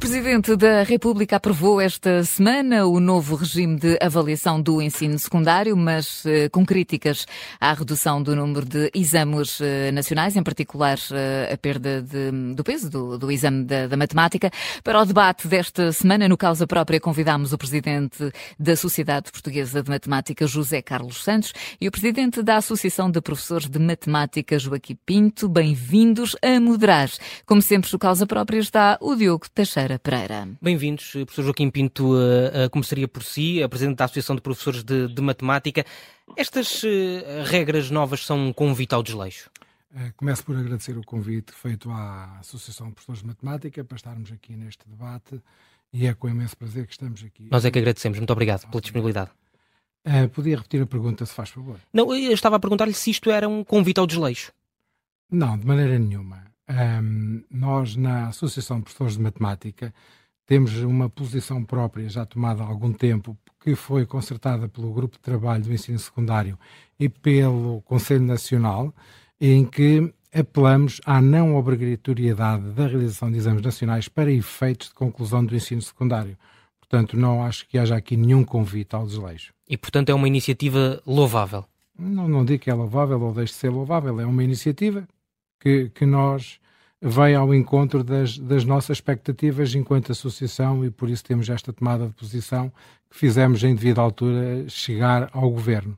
Presidente da República aprovou esta semana o novo regime de avaliação do ensino secundário, mas eh, com críticas à redução do número de exames eh, nacionais, em particular eh, a perda de, do peso do, do exame da, da, matemática. Para o debate desta semana, no Causa Própria, convidámos o Presidente da Sociedade Portuguesa de Matemática, José Carlos Santos, e o Presidente da Associação de Professores de Matemática, Joaquim Pinto. Bem-vindos a moderar. Como sempre, no Causa Própria está o Diogo Teixeira Pereira. Bem-vindos, professor Joaquim Pinto, uh, uh, começaria por si, a Presidente da Associação de Professores de, de Matemática. Estas uh, regras novas são um convite ao desleixo? Começo por agradecer o convite feito à Associação de Professores de Matemática para estarmos aqui neste debate e é com imenso prazer que estamos aqui. Nós é que agradecemos. Muito obrigado pela disponibilidade. Uh, podia repetir a pergunta, se faz favor? Não, eu estava a perguntar-lhe se isto era um convite ao desleixo. Não, de maneira nenhuma. Um, nós, na Associação de Professores de Matemática, temos uma posição própria já tomada há algum tempo, que foi concertada pelo Grupo de Trabalho do Ensino Secundário e pelo Conselho Nacional, em que apelamos à não obrigatoriedade da realização de exames nacionais para efeitos de conclusão do ensino secundário. Portanto, não acho que haja aqui nenhum convite ao desleixo. E, portanto, é uma iniciativa louvável? Não, não digo que é louvável ou deixe de ser louvável, é uma iniciativa que, que nós vai ao encontro das, das, nossas expectativas enquanto associação e por isso temos esta tomada de posição que fizemos em devida altura chegar ao Governo.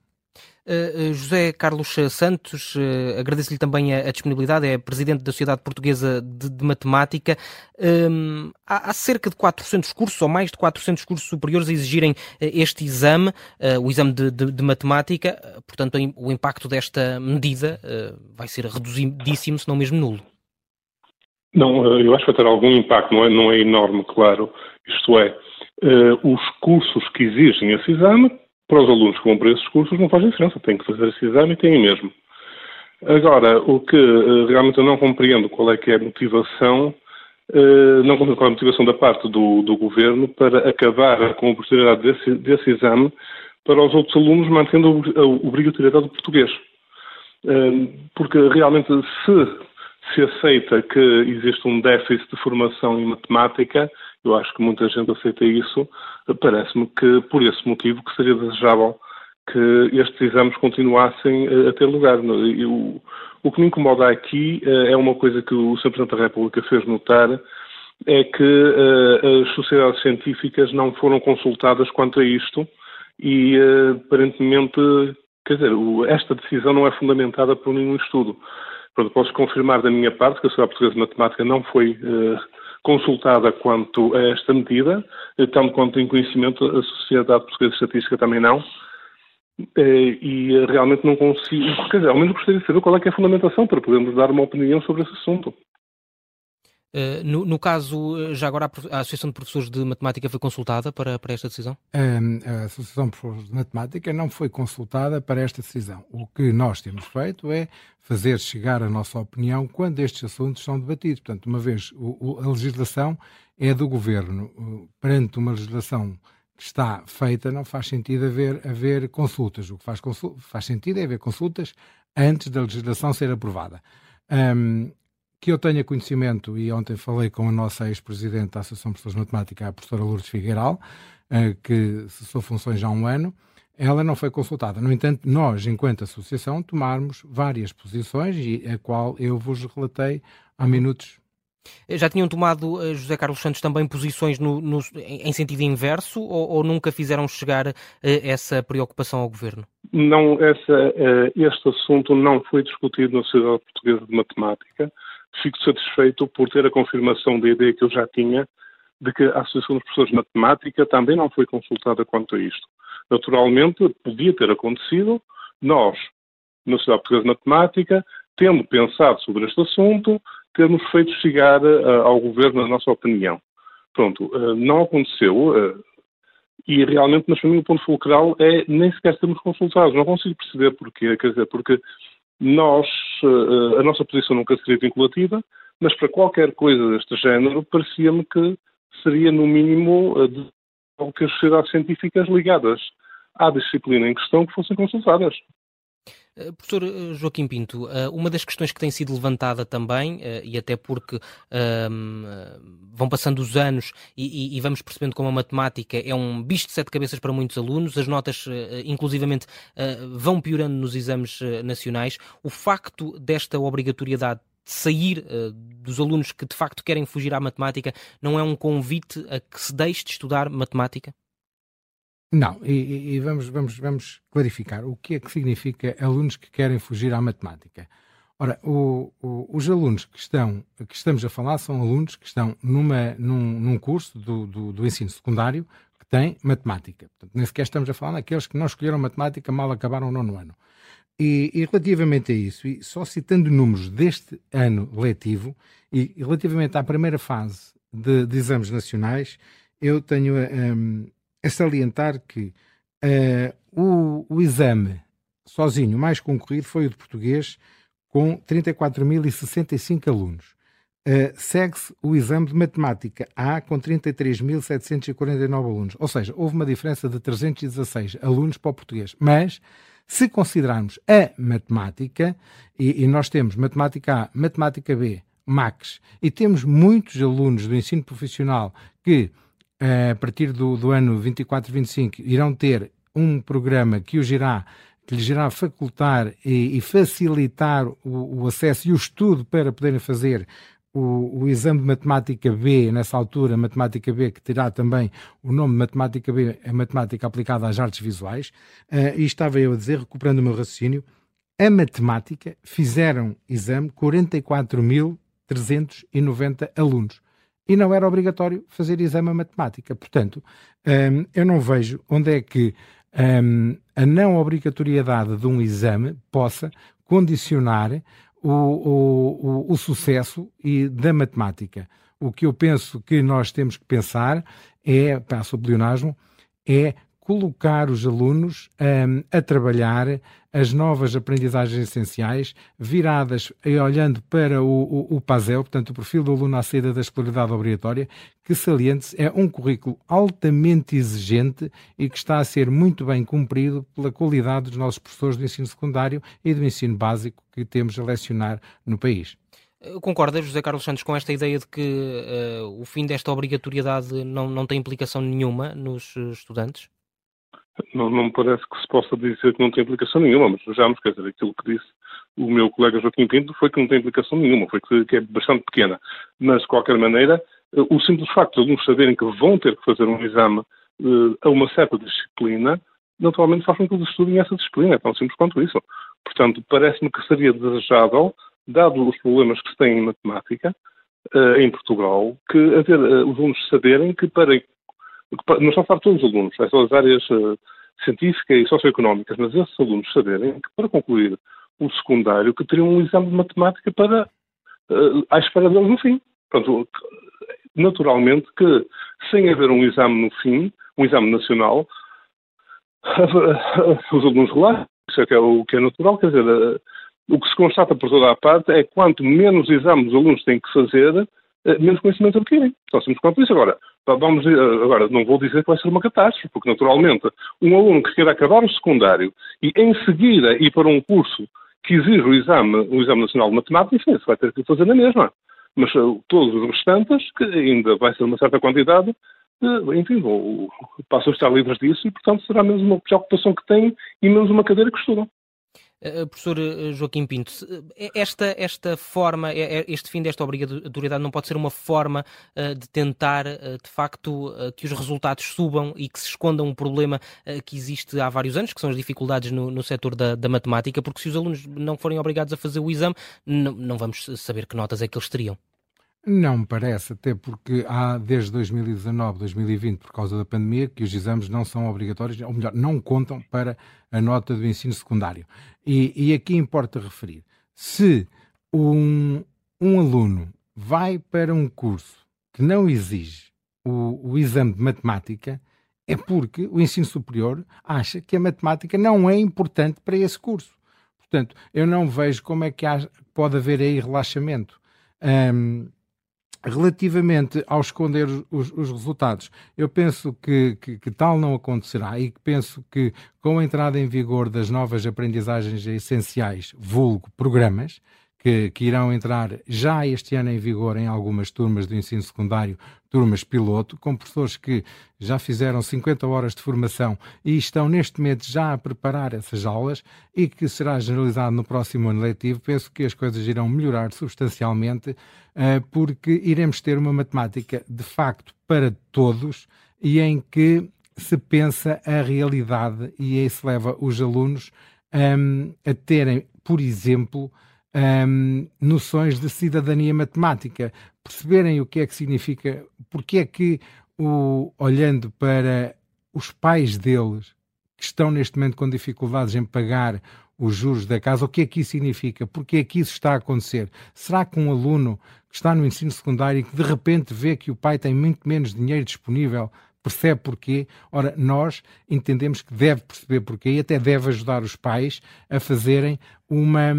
Uh, José Carlos Santos, uh, agradeço-lhe também a, disponibilidade, é Presidente da Sociedade Portuguesa de, de Matemática. Um, há, há, cerca de 400 cursos, ou mais de 400 cursos superiores a exigirem uh, este exame, o exame de, de, de Matemática, portanto o impacto desta medida vai ser reduzidíssimo, se não mesmo nulo. Não, eu acho que vai ter algum impacto, não é, não é enorme, claro. Isto é, os cursos que exigem esse exame para os alunos que vão para esses cursos não faz diferença, têm que fazer esse exame e têm mesmo. Agora, o que uh, realmente eu não compreendo qual é que é a motivação, uh, não compreendo qual é a motivação da parte do, do governo para acabar com a oportunidade desse, desse exame para os outros alunos mantendo a obrigatoriedade do português. Uh, porque realmente se se aceita que existe um déficit de formação em matemática, eu acho que muita gente aceita isso, parece-me que por esse motivo que seria desejável que estes exames continuassem a ter lugar. O, o que me incomoda aqui eh, é uma coisa que o Sr. Presidente da República fez notar, é que uh, as sociedades científicas não foram consultadas quanto a isto e, aparentemente, quer dizer, esta decisão não é fundamentada por nenhum estudo. Portanto, posso confirmar da minha parte que a Sociedade Portuguesa de Matemática não foi uh, consultada quanto a esta medida, eh, tanto quanto em conhecimento a Sociedade Portuguesa de Estatística também não. Uh, e realmente não consigo, quer dizer, ao menos gostaria de saber qual é, é a fundamentação para podermos dar uma opinião sobre esse assunto. Uh, no, no, caso, eh, já agora a, Associação de Professores de Matemática foi consultada para, para esta decisão? Uh, a Associação de Professores de Matemática não foi consultada para esta decisão. O que nós temos feito é fazer chegar a nossa opinião quando estes assuntos são debatidos. Portanto, uma vez o, a legislação é do Governo, perante uma legislação que está feita, não faz sentido haver, haver consultas. O que faz, faz sentido é haver consultas antes da legislação ser aprovada. Um, que eu tenha conhecimento, e ontem falei com a nossa ex-presidente da Associação de Professores de Matemática, a professora Lourdes Figueiral, eh, que cessou funções já há um ano, ela não foi consultada. No entanto, nós, enquanto associação, tomarmos várias posições, e a qual eu vos relatei há minutos. Eh, já tinham tomado, eh, José Carlos Santos, também posições no, no, em sentido inverso ou, ou, nunca fizeram chegar essa preocupação ao Governo? Não, essa, este assunto não foi discutido na Sociedade Portuguesa de Matemática fico satisfeito por ter a confirmação da ideia que eu já tinha de que a Associação dos Professores de Matemática também não foi consultada quanto a isto. Naturalmente, podia ter acontecido nós, na Sociedade Portuguesa de Matemática, tendo pensado sobre este assunto, termos feito chegar uh, ao Governo a nossa opinião. Pronto, uh, não aconteceu uh, e realmente, mas para mim o ponto fulcral é nem sequer sermos consultados. Não consigo perceber porquê, quer dizer, porque nós, eh, a nossa posição nunca seria vinculativa, mas para qualquer coisa deste género, parecia-me que seria, no mínimo, algo que as sociedades científicas ligadas à disciplina em questão que fossem consultadas. Eh, professor eh, Joaquim Pinto, eh, uma das questões que tem sido levantada também, e até porque um, vão passando os anos e, e, vamos percebendo como a matemática é um bicho de sete cabeças para muitos alunos, as notas, inclusivamente, vão piorando nos exames nacionais. O facto desta obrigatoriedade de sair dos alunos que de facto querem fugir à matemática não é um convite a que se deixe de estudar matemática? Não, e, e, vamos, vamos, vamos clarificar o que é que significa alunos que querem fugir à matemática. Ora, o, o, os alunos que estão, que estamos a falar são alunos que estão numa, num, num curso do, do, do, ensino secundário que tem matemática. Portanto, nem sequer estamos a falar naqueles que não escolheram matemática mal acabaram o nono ano. E, e, relativamente a isso, e só citando números deste ano letivo, e, e relativamente à primeira fase de, de exames nacionais, eu tenho um, é salientar que uh, o, o, exame sozinho mais concorrido foi o de português, com 34.065 alunos. Uh, Segue-se o exame de matemática A, com 33.749 alunos. Ou seja, houve uma diferença de 316 alunos para o português. Mas, se considerarmos a matemática, e, e nós temos matemática A, matemática B, MAX, e temos muitos alunos do ensino profissional que a partir do, do ano 24-25, irão ter um programa que os irá que lhes irá facultar e, e facilitar o, o, acesso e o estudo para poderem fazer o, o, exame de matemática B, nessa altura, matemática B, que terá também o nome de matemática B, a matemática aplicada às artes visuais, uh, e estava eu a dizer, recuperando o meu raciocínio, a matemática fizeram exame 44.390 alunos e não era obrigatório fazer exame a matemática. Portanto, um, eu não vejo onde é que um, a não obrigatoriedade de um exame possa condicionar o, o, o, o sucesso e da matemática. O que eu penso que nós temos que pensar é, passo o pleonasmo, é colocar os alunos um, a trabalhar as novas aprendizagens essenciais, viradas e olhando para o, o, o PASEL, portanto, o perfil do aluno à saída da escolaridade obrigatória, que saliente é um currículo altamente exigente e que está a ser muito bem cumprido pela qualidade dos nossos professores do ensino secundário e do ensino básico que temos a lecionar no país. Concorda, José Carlos Santos, com esta ideia de que uh, o fim desta obrigatoriedade não, não tem implicação nenhuma nos estudantes? Não, não me parece que se possa dizer que não tem implicação nenhuma, mas vejamos, quer dizer, aquilo que disse o meu colega Joaquim Pinto foi que não tem implicação nenhuma, foi que, que é bastante pequena. Mas, de qualquer maneira, o simples facto de alunos saberem que vão ter que fazer um exame uh, a uma certa disciplina, naturalmente faz com que eles estudem essa disciplina, é tão simples quanto isso. Portanto, parece-me que seria desejável, dado os problemas que se têm em matemática, uh, em Portugal, que haver, uh, os alunos saberem que para não estou a falar de todos os alunos, é só as áreas uh, científicas e socioeconómicas, mas esses alunos saberem que para concluir o secundário que teriam um exame de matemática para uh, à espera deles no fim. Portanto, naturalmente que sem haver um exame no fim, um exame nacional, os alunos relaxam, isso é, que é o que é natural, quer dizer, uh, o que se constata por toda a parte é quanto menos exames os alunos têm que fazer, menos conhecimento adquirem. Só simples quanto isso. Agora, Vamos, agora, não vou dizer que vai ser uma catástrofe, porque naturalmente um aluno que queira acabar o secundário e em seguida ir para um curso que exige o exame, o exame nacional de matemática, enfim, vai ter que fazer na mesma. Mas uh, todos os restantes, que ainda vai ser uma certa quantidade, enfim, passam a estar livres disso e, portanto, será menos uma preocupação que têm e menos uma cadeira que estudam. Uh, professor Joaquim Pinto, esta, esta forma, este fim desta obrigatoriedade não pode ser uma forma de tentar, de facto, que os resultados subam e que se esconda um problema que existe há vários anos, que são as dificuldades no, no setor da, da, matemática, porque se os alunos não forem obrigados a fazer o exame, não, não vamos saber que notas é que eles teriam. Não me parece, até porque há desde 2019, 2020, por causa da pandemia, que os exames não são obrigatórios, ou melhor, não contam para a nota do ensino secundário. E, e aqui importa referir: se um, um, aluno vai para um curso que não exige o, o exame de matemática, é porque o ensino superior acha que a matemática não é importante para esse curso. Portanto, eu não vejo como é que há, pode haver aí relaxamento. Um, Relativamente ao esconder os, os resultados, eu penso que, que, que, tal não acontecerá e penso que com a entrada em vigor das novas aprendizagens essenciais, vulgo programas, que, que, irão entrar já este ano em vigor em algumas turmas do ensino secundário, turmas piloto, com professores que já fizeram 50 horas de formação e estão neste momento já a preparar essas aulas e que será generalizado no próximo ano letivo. Penso que as coisas irão melhorar substancialmente, eh, porque iremos ter uma matemática de facto para todos e em que se pensa a realidade e se leva os alunos um, a terem, por exemplo, um, noções de cidadania matemática, perceberem o que é que significa, porque é que, o, olhando para os pais deles, que estão neste momento com dificuldades em pagar os juros da casa, o que é que isso significa? Porque é que isso está a acontecer? Será que um aluno que está no ensino secundário e que de repente vê que o pai tem muito menos dinheiro disponível percebe porquê. Ora, nós entendemos que deve perceber porquê e até deve ajudar os pais a fazerem uma,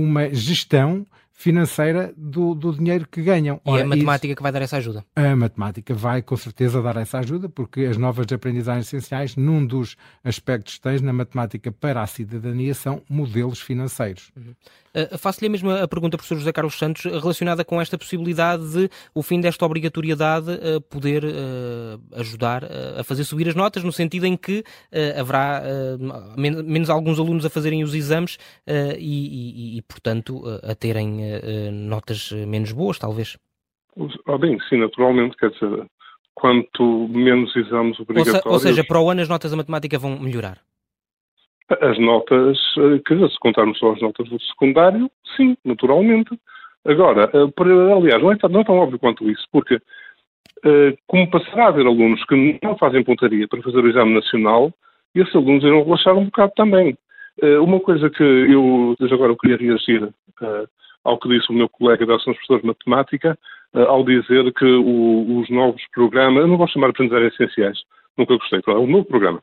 uma gestão financeira do, do dinheiro que ganham. Ora, e é a matemática isso, que vai dar essa ajuda? A matemática vai com certeza dar essa ajuda, porque as novas aprendizagens essenciais, num dos aspectos que tens na matemática para a cidadania, são modelos financeiros. Uhum. Uh, Faço-lhe a mesma pergunta, professor José Carlos Santos, relacionada com esta possibilidade de o fim desta obrigatoriedade uh, poder uh, ajudar a fazer subir as notas, no sentido em que haverá men menos alguns alunos a fazerem os exames e, e, e, portanto, a terem notas menos boas, talvez. Ah, bem, sim, naturalmente, quer dizer, quanto menos exames obrigatórios... Ou, se, ou seja, para o ano as notas da matemática vão melhorar? As notas, eh, dizer, se contarmos só as notas do secundário, sim, naturalmente. Agora, eh, aliás, não é, não é tão óbvio quanto isso, porque eh, como passará a haver alunos que não fazem pontaria para fazer o exame nacional, esses alunos irão relaxar um bocado também. Uma coisa que eu, desde agora, eu queria reagir ao que disse o meu colega da Ação dos Professores de Matemática, ao dizer que o, os novos programas, eu não vou chamar de aprendizagens essenciais, nunca gostei, é um novo programa,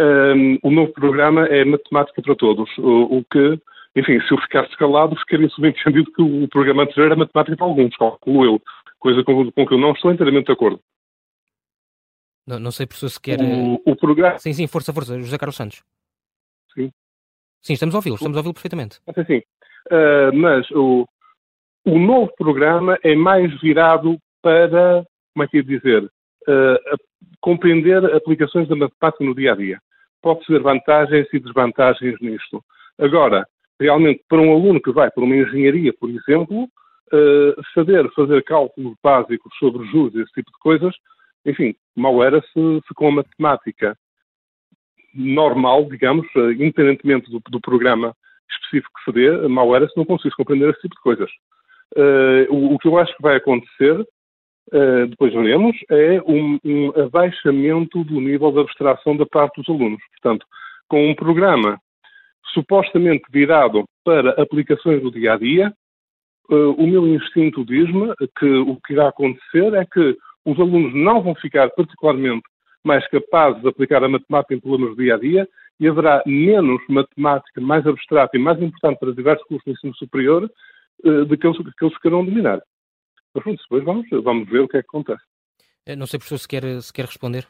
um, o novo programa é Matemática para Todos, o, o, que, enfim, se eu ficasse calado, ficaria subentendido que o programa anterior era Matemática para Alguns, calculo eu, coisa com, com que eu não estou inteiramente de acordo. Não, não sei, professor, se quer... O, o programa... Sim, sim, força, força, José Carlos Santos. Sim. Sim, estamos a ouvi-lo, estamos a ouvi-lo perfeitamente. Sim, sim. Uh, mas o, o novo programa é mais virado para, como é que ia dizer, uh, compreender aplicações da matemática no dia a dia. Pode-se ver vantagens e desvantagens nisto. Agora, realmente, para um aluno que vai para uma engenharia, por exemplo, uh, saber fazer cálculos básicos sobre juros, esse tipo de coisas, enfim, mal era se, se com a matemática normal, digamos, uh, independentemente do, do, programa específico que se dê, mal era se não conseguisse compreender esse tipo de coisas. Uh, o, o, que eu acho que vai acontecer uh, depois veremos, é um, um, abaixamento do nível de abstração da parte dos alunos. Portanto, com um programa supostamente virado para aplicações do dia a dia, uh, o meu instinto diz-me que o que irá acontecer é que os alunos não vão ficar particularmente mais capazes de aplicar a matemática em problemas do dia a dia e haverá menos matemática mais abstrata e mais importante para diversos cursos de ensino superior uh, de que eles, que eles queiram dominar. Mas pronto, depois vamos, vamos ver o que é que acontece. Eh, não sei, professor, se quer, se quer responder.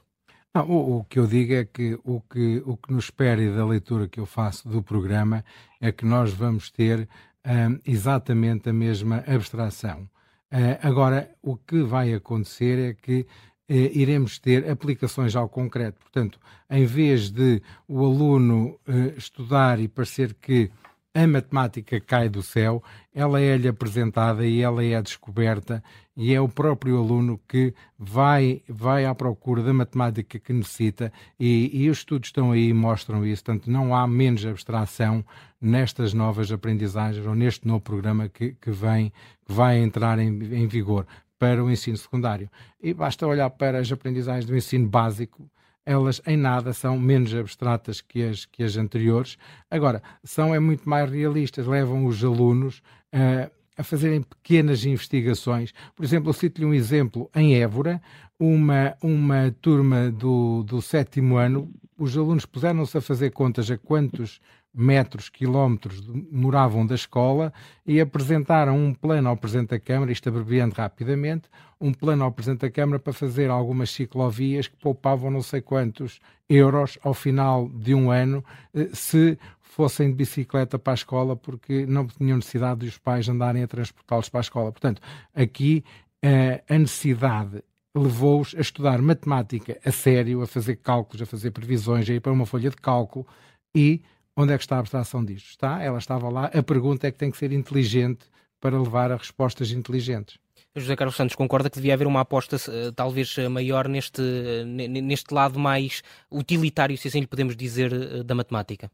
Não, o, o, que eu digo é que o, que o que nos espera e da leitura que eu faço do programa é que nós vamos ter um, exatamente a mesma abstração. Uh, agora, o que vai acontecer é que uh, iremos ter aplicações ao concreto. Portanto, em vez de o aluno uh, estudar e parecer que a matemática cai do céu, ela é-lhe apresentada e ela é descoberta e é o próprio aluno que vai, vai à procura da matemática que necessita e, e os estudos estão aí e mostram isso, portanto não há menos abstração nestas novas aprendizagens ou neste novo programa que, que vem, que vai entrar em, em vigor para o ensino secundário. E basta olhar para as aprendizagens do ensino básico, elas em nada são menos abstratas que as, que as anteriores. Agora, são é muito mais realistas, levam os alunos uh, a fazerem pequenas investigações. Por exemplo, eu cito-lhe um exemplo em Évora, uma, uma turma do, do sétimo ano, os alunos puseram-se a fazer contas a quantos metros, quilómetros demoravam da escola e apresentaram um plano ao Presidente da Câmara, isto abreviando rapidamente, um plano ao Presidente da Câmara para fazer algumas ciclovias que poupavam não sei quantos euros ao final de um ano eh, se fossem de bicicleta para a escola porque não tinham necessidade de os pais andarem a transportá-los para a escola. Portanto, aqui eh, a necessidade levou-os a estudar matemática a sério, a fazer cálculos, a fazer previsões, a ir para uma folha de cálculo e Onde é que está a abstração disto? Está, ela estava lá. A pergunta é que tem que ser inteligente para levar a respostas inteligentes. José Carlos Santos concorda que devia haver uma aposta uh, talvez eh, maior neste, uh, neste lado mais utilitário, se assim lhe podemos dizer, uh, da matemática?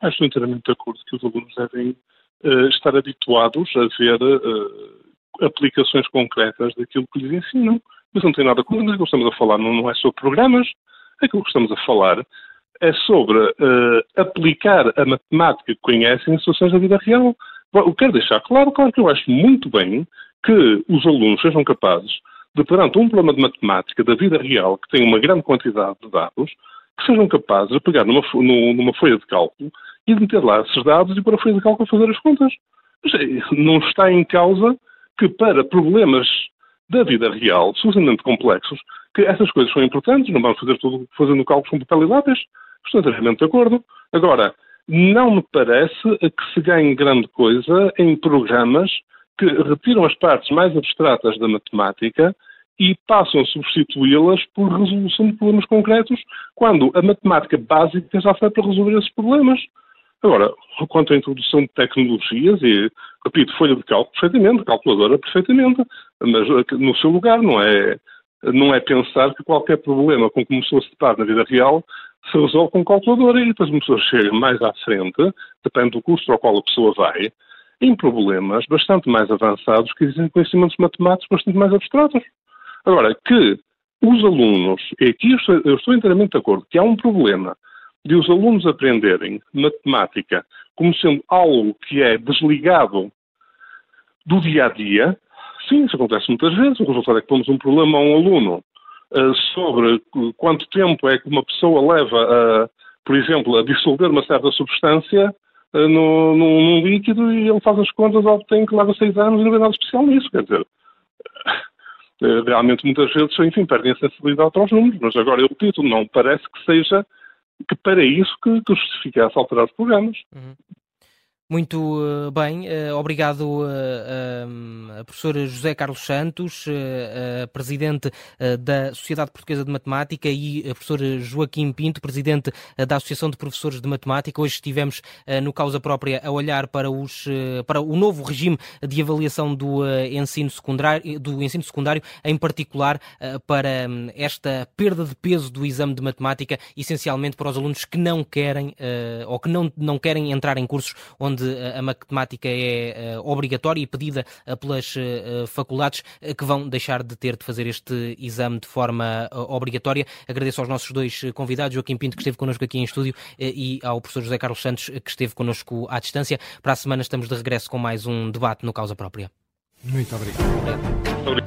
Acho inteiramente de acordo que os alunos devem estar habituados a ver aplicações concretas daquilo que lhes ensinam. Mas não tem nada com aquilo que estamos a falar, não, não é sobre programas. Aquilo que estamos a falar é sobre uh, aplicar a matemática que conhecem em situações da vida real. Eu quero deixar claro, claro que eu acho muito bem que os alunos sejam capazes de, perante um problema de matemática da vida real, que tem uma grande quantidade de dados, que sejam capazes de pegar numa, numa folha de cálculo e de meter lá esses dados e para a folha de cálculo fazer as contas. Não está em causa que para problemas da vida real, suficientemente complexos, que essas coisas são importantes, não vamos fazer tudo fazendo cálculos com papel e lápis. Estou inteiramente de acordo. Agora, não me parece que se ganhe grande coisa em programas que retiram as partes mais abstratas da matemática e passam a substituí-las por resolução de problemas concretos, quando a matemática básica já foi para resolver esses problemas. Agora, quanto à introdução de tecnologias, e repito, folha de cálculo perfeitamente, calculadora perfeitamente, mas no seu lugar não é, não é pensar que qualquer problema com que uma pessoa se na vida real se resolve com calculadora e depois uma pessoa chega mais à frente, depende do curso ao qual a pessoa vai, em problemas bastante mais avançados que exigem conhecimentos matemáticos bastante mais abstratos. Agora, que os alunos, e aqui eu estou, eu estou inteiramente de acordo, que há um problema de os alunos aprenderem matemática como sendo algo que é desligado do dia a dia, sim, isso acontece muitas vezes. O resultado é que pomos um problema a um aluno sobre quanto tempo é que uma pessoa leva, a, por exemplo, a dissolver uma certa substância uh, no, num, líquido e ele faz as contas tem que leva seis anos e não vê nada especial nisso. Quer dizer, uh, realmente muitas vezes, enfim, perdem a sensibilidade para os números, mas agora eu repito, não parece que seja que para isso que, que justificasse alterar os programas. Uhum. Muito uh, bem, uh, obrigado uh, uh, professor José Carlos Santos, presidente da Sociedade Portuguesa de Matemática e professor Joaquim Pinto, presidente da Associação de Professores de Matemática. Hoje estivemos no causa própria a olhar para, os, para o novo regime de avaliação do ensino secundário, do ensino secundário, em particular para um, esta perda de peso do exame de matemática, essencialmente para os alunos que não querem ou que não, não querem entrar em cursos onde onde a matemática é eh, obrigatória e pedida eh, pelas eh, faculdades que vão deixar de ter de fazer este exame de forma obrigatória. Agradeço aos nossos dois convidados, Joaquim Pinto, que esteve connosco aqui em estúdio, e ao professor José Carlos Santos, que esteve connosco à distância. Para a semana estamos de regresso com mais um debate no Causa Própria. Muito obrigado. obrigado.